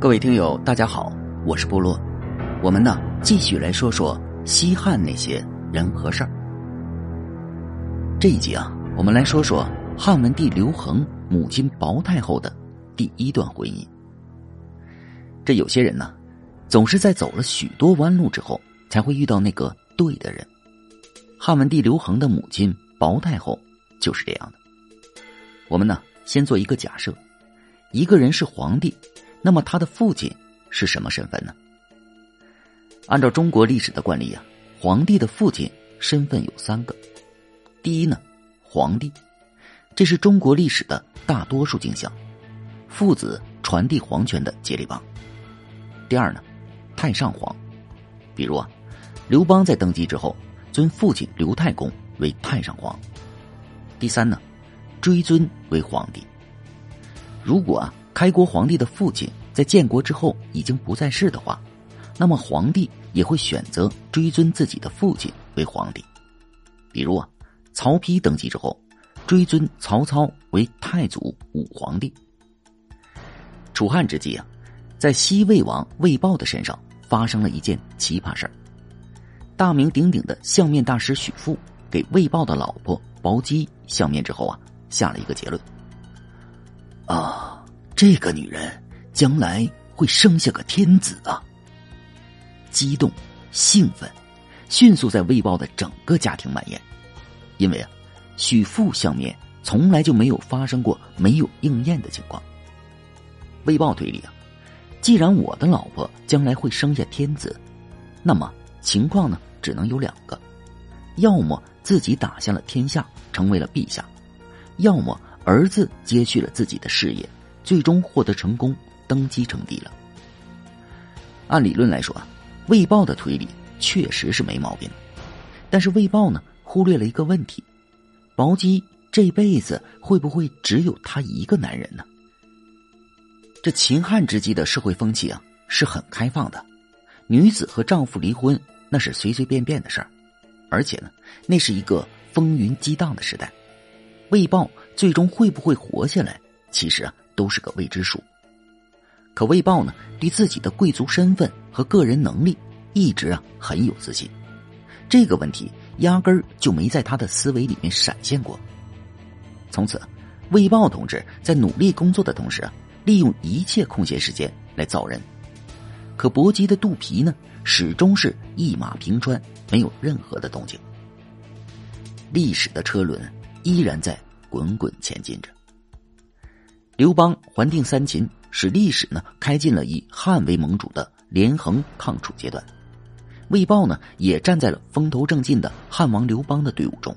各位听友，大家好，我是部落。我们呢，继续来说说西汉那些人和事儿。这一集啊，我们来说说汉文帝刘恒母亲薄太后的第一段婚姻。这有些人呢，总是在走了许多弯路之后，才会遇到那个对的人。汉文帝刘恒的母亲薄太后就是这样的。我们呢，先做一个假设：一个人是皇帝。那么他的父亲是什么身份呢？按照中国历史的惯例啊，皇帝的父亲身份有三个。第一呢，皇帝，这是中国历史的大多数景象，父子传递皇权的接力棒。第二呢，太上皇，比如啊，刘邦在登基之后，尊父亲刘太公为太上皇。第三呢，追尊为皇帝。如果啊。开国皇帝的父亲在建国之后已经不在世的话，那么皇帝也会选择追尊自己的父亲为皇帝。比如啊，曹丕登基之后，追尊曹操为太祖武皇帝。楚汉之际啊，在西魏王魏豹的身上发生了一件奇葩事儿。大名鼎鼎的相面大师许父给魏豹的老婆薄姬相面之后啊，下了一个结论：啊。这个女人将来会生下个天子啊！激动、兴奋，迅速在魏豹的整个家庭蔓延。因为啊，许父相面从来就没有发生过没有应验的情况。魏豹推理啊，既然我的老婆将来会生下天子，那么情况呢只能有两个：要么自己打下了天下，成为了陛下；要么儿子接续了自己的事业。最终获得成功，登基称帝了。按理论来说啊，魏豹的推理确实是没毛病，但是魏豹呢忽略了一个问题：薄姬这辈子会不会只有他一个男人呢？这秦汉之际的社会风气啊是很开放的，女子和丈夫离婚那是随随便便的事儿，而且呢，那是一个风云激荡的时代。魏豹最终会不会活下来？其实啊。都是个未知数。可魏豹呢，对自己的贵族身份和个人能力一直啊很有自信，这个问题压根儿就没在他的思维里面闪现过。从此，魏豹同志在努力工作的同时啊，利用一切空闲时间来造人。可薄姬的肚皮呢，始终是一马平川，没有任何的动静。历史的车轮依然在滚滚前进着。刘邦还定三秦，使历史呢开进了以汉为盟主的连横抗楚阶段。魏豹呢也站在了风头正劲的汉王刘邦的队伍中，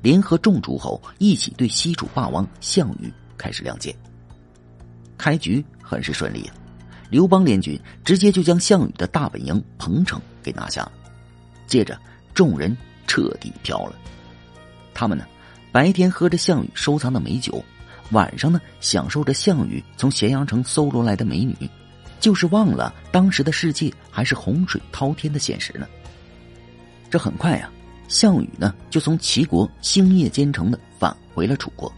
联合众诸侯一起对西楚霸王项羽开始亮剑。开局很是顺利啊，刘邦联军直接就将项羽的大本营彭城给拿下了。接着众人彻底飘了，他们呢白天喝着项羽收藏的美酒。晚上呢，享受着项羽从咸阳城搜罗来的美女，就是忘了当时的世界还是洪水滔天的现实呢。这很快呀，项羽呢就从齐国星夜兼程的返回了楚国，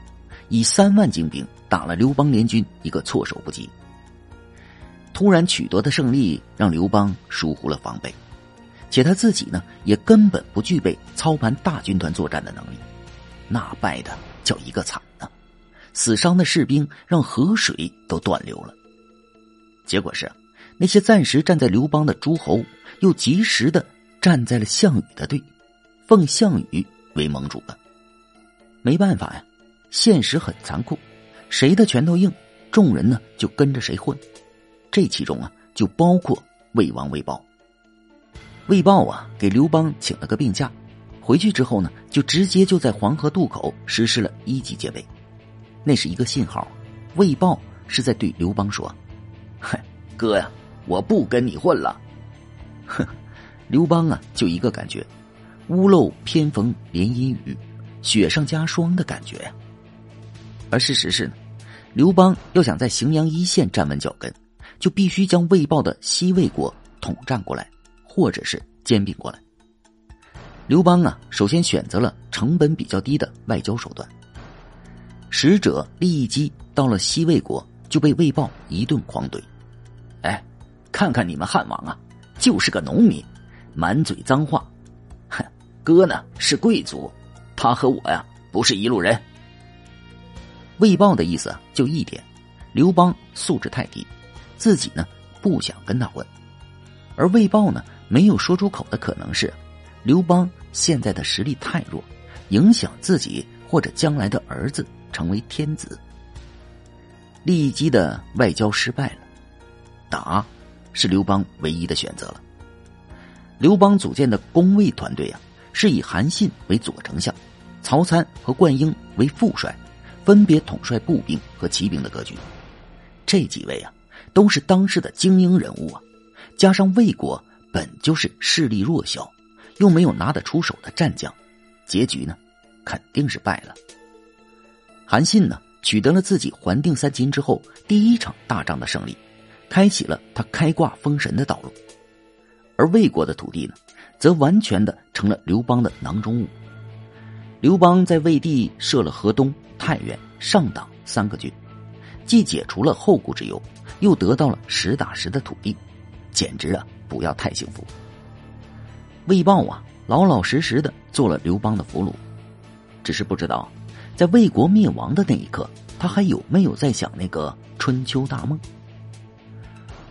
以三万精兵打了刘邦联军一个措手不及。突然取得的胜利让刘邦疏忽了防备，且他自己呢也根本不具备操盘大军团作战的能力，那败的叫一个惨。死伤的士兵让河水都断流了。结果是，那些暂时站在刘邦的诸侯，又及时的站在了项羽的队，奉项羽为盟主了。没办法呀，现实很残酷，谁的拳头硬，众人呢就跟着谁混。这其中啊，就包括魏王魏豹。魏豹啊，给刘邦请了个病假，回去之后呢，就直接就在黄河渡口实施了一级戒备。那是一个信号，魏豹是在对刘邦说：“嗨，哥呀，我不跟你混了。”哼，刘邦啊，就一个感觉，屋漏偏逢连阴雨，雪上加霜的感觉呀。而事实是，刘邦要想在荥阳一线站稳脚跟，就必须将魏豹的西魏国统战过来，或者是兼并过来。刘邦啊，首先选择了成本比较低的外交手段。使者立即到了西魏国，就被魏豹一顿狂怼。哎，看看你们汉王啊，就是个农民，满嘴脏话。哼，哥呢是贵族，他和我呀不是一路人。魏豹的意思就一点，刘邦素质太低，自己呢不想跟他混。而魏豹呢没有说出口的可能是，刘邦现在的实力太弱，影响自己或者将来的儿子成为天子。利基的外交失败了，打是刘邦唯一的选择了。刘邦组建的攻魏团队啊，是以韩信为左丞相，曹参和灌婴为副帅，分别统帅步兵和骑兵的格局。这几位啊，都是当时的精英人物啊，加上魏国本就是势力弱小，又没有拿得出手的战将，结局呢，肯定是败了。韩信呢？取得了自己还定三秦之后第一场大仗的胜利，开启了他开挂封神的道路。而魏国的土地呢，则完全的成了刘邦的囊中物。刘邦在魏地设了河东、太原、上党三个郡，既解除了后顾之忧，又得到了实打实的土地，简直啊，不要太幸福。魏豹啊，老老实实的做了刘邦的俘虏，只是不知道。在魏国灭亡的那一刻，他还有没有在想那个春秋大梦？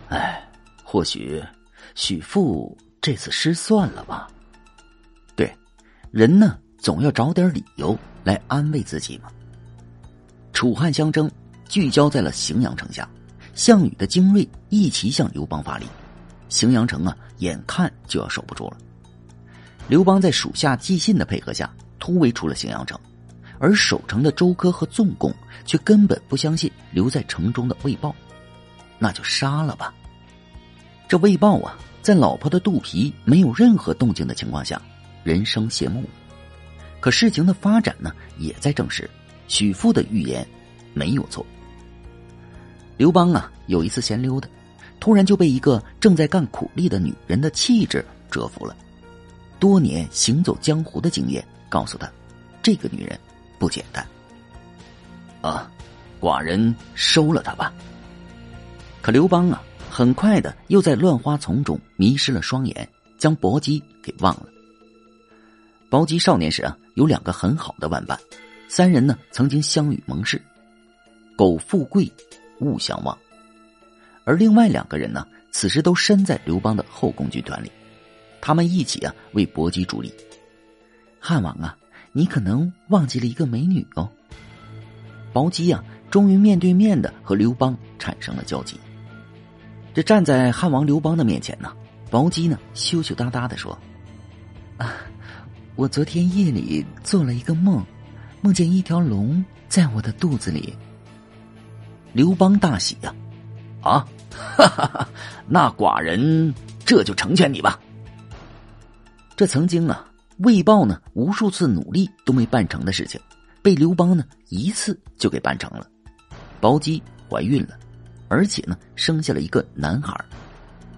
哎，或许许父这次失算了吧。对，人呢总要找点理由来安慰自己嘛。楚汉相争聚焦在了荥阳城下，项羽的精锐一齐向刘邦发力，荥阳城啊眼看就要守不住了。刘邦在属下纪信的配合下，突围出了荥阳城。而守城的周柯和纵公却根本不相信留在城中的魏豹，那就杀了吧。这魏豹啊，在老婆的肚皮没有任何动静的情况下，人生谢幕。可事情的发展呢，也在证实许父的预言没有错。刘邦啊，有一次闲溜达，突然就被一个正在干苦力的女人的气质折服了。多年行走江湖的经验告诉他，这个女人。不简单，啊！寡人收了他吧。可刘邦啊，很快的又在乱花丛中迷失了双眼，将薄姬给忘了。薄姬少年时啊，有两个很好的玩伴，三人呢曾经相与盟誓，苟富贵，勿相忘。而另外两个人呢，此时都身在刘邦的后宫军团里，他们一起啊为薄姬助力。汉王啊！你可能忘记了一个美女哦。薄姬呀，终于面对面的和刘邦产生了交集。这站在汉王刘邦的面前呢，薄姬呢羞羞答答的说：“啊，我昨天夜里做了一个梦，梦见一条龙在我的肚子里。”刘邦大喜呀，啊，哈哈哈，那寡人这就成全你吧。这曾经啊。魏豹呢，无数次努力都没办成的事情，被刘邦呢一次就给办成了。薄姬怀孕了，而且呢生下了一个男孩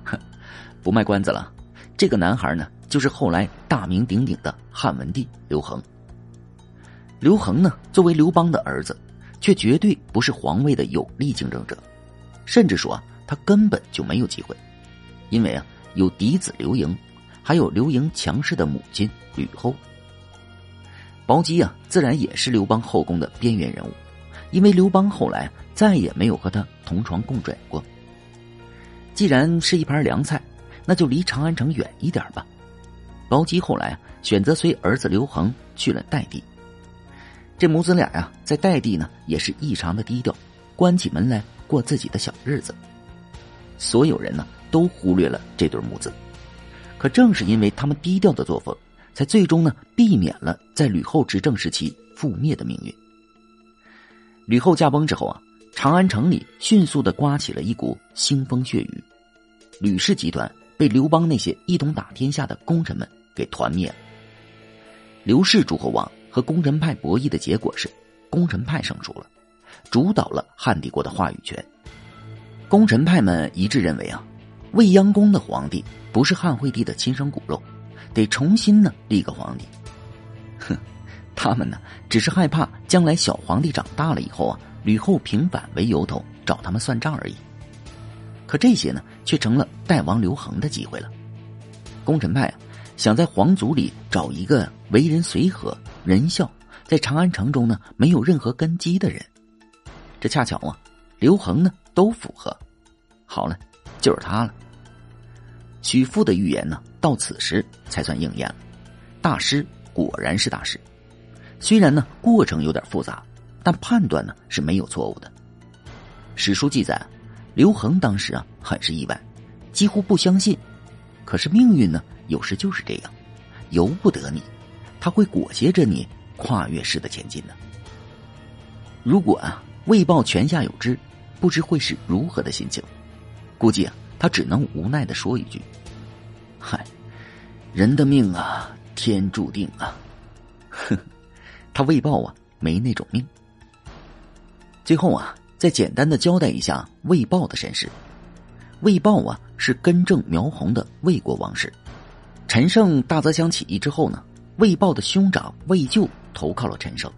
哼，不卖关子了，这个男孩呢就是后来大名鼎鼎的汉文帝刘恒。刘恒呢作为刘邦的儿子，却绝对不是皇位的有力竞争者，甚至说啊他根本就没有机会，因为啊有嫡子刘盈。还有刘盈强势的母亲吕后，薄姬啊，自然也是刘邦后宫的边缘人物，因为刘邦后来再也没有和他同床共枕过。既然是一盘凉菜，那就离长安城远一点吧。薄姬后来啊选择随儿子刘恒去了代地，这母子俩呀，在代地呢也是异常的低调，关起门来过自己的小日子。所有人呢都忽略了这对母子。可正是因为他们低调的作风，才最终呢避免了在吕后执政时期覆灭的命运。吕后驾崩之后啊，长安城里迅速的刮起了一股腥风血雨，吕氏集团被刘邦那些一统打天下的功臣们给团灭了。刘氏诸侯王和功臣派博弈的结果是，功臣派胜出了，主导了汉帝国的话语权。功臣派们一致认为啊。未央宫的皇帝不是汉惠帝的亲生骨肉，得重新呢立个皇帝。哼，他们呢只是害怕将来小皇帝长大了以后啊，吕后平反为由头找他们算账而已。可这些呢，却成了代王刘恒的机会了。功臣派啊，想在皇族里找一个为人随和、仁孝，在长安城中呢没有任何根基的人。这恰巧啊，刘恒呢都符合。好了，就是他了。许父的预言呢，到此时才算应验了。大师果然是大师，虽然呢过程有点复杂，但判断呢是没有错误的。史书记载。刘恒当时啊，很是意外，几乎不相信。可是命运呢，有时就是这样，由不得你，他会裹挟着你跨越式的前进呢。如果啊，未报泉下有知，不知会是如何的心情。估计啊，他只能无奈的说一句：“嗨，人的命啊，天注定啊。”呵，他魏豹啊，没那种命。最后啊。再简单的交代一下魏豹的身世。魏豹啊，是根正苗红的魏国王室。陈胜大泽乡起义之后呢，魏豹的兄长魏咎投靠了陈胜。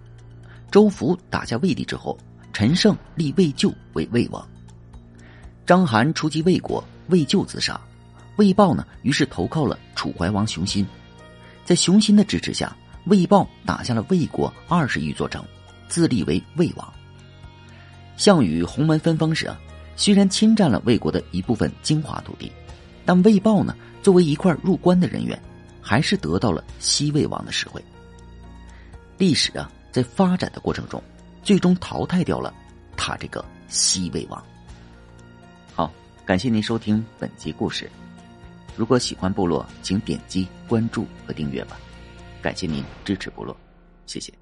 周福打下魏地之后，陈胜立魏咎为魏王。章邯出击魏国，魏咎自杀，魏豹呢，于是投靠了楚怀王熊心。在熊心的支持下，魏豹打下了魏国二十余座城，自立为魏王。项羽鸿门分封时啊，虽然侵占了魏国的一部分精华土地，但魏豹呢，作为一块入关的人员，还是得到了西魏王的实惠。历史啊，在发展的过程中，最终淘汰掉了他这个西魏王。感谢您收听本集故事。如果喜欢部落，请点击关注和订阅吧。感谢您支持部落，谢谢。